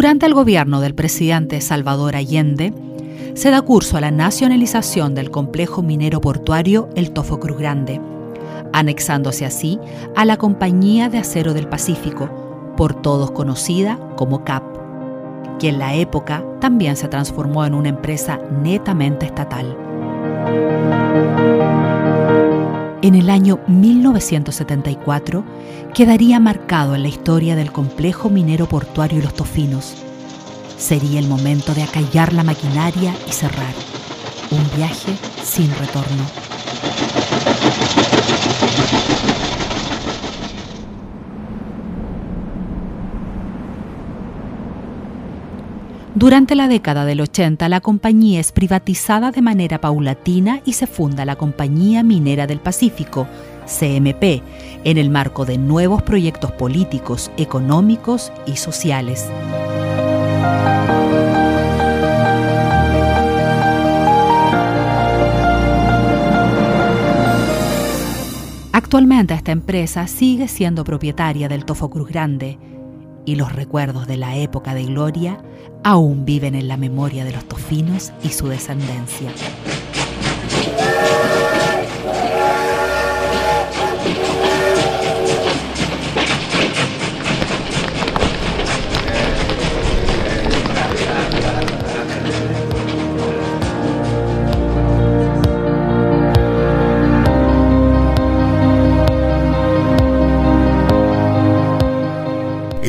Durante el gobierno del presidente Salvador Allende, se da curso a la nacionalización del complejo minero portuario El Tofo Cruz Grande, anexándose así a la Compañía de Acero del Pacífico, por todos conocida como CAP, que en la época también se transformó en una empresa netamente estatal. En el año 1974 quedaría marcado en la historia del complejo minero portuario Los Tofinos. Sería el momento de acallar la maquinaria y cerrar. Un viaje sin retorno. Durante la década del 80, la compañía es privatizada de manera paulatina y se funda la Compañía Minera del Pacífico, CMP, en el marco de nuevos proyectos políticos, económicos y sociales. Actualmente esta empresa sigue siendo propietaria del Tofo Cruz Grande, y los recuerdos de la época de gloria aún viven en la memoria de los tofinos y su descendencia.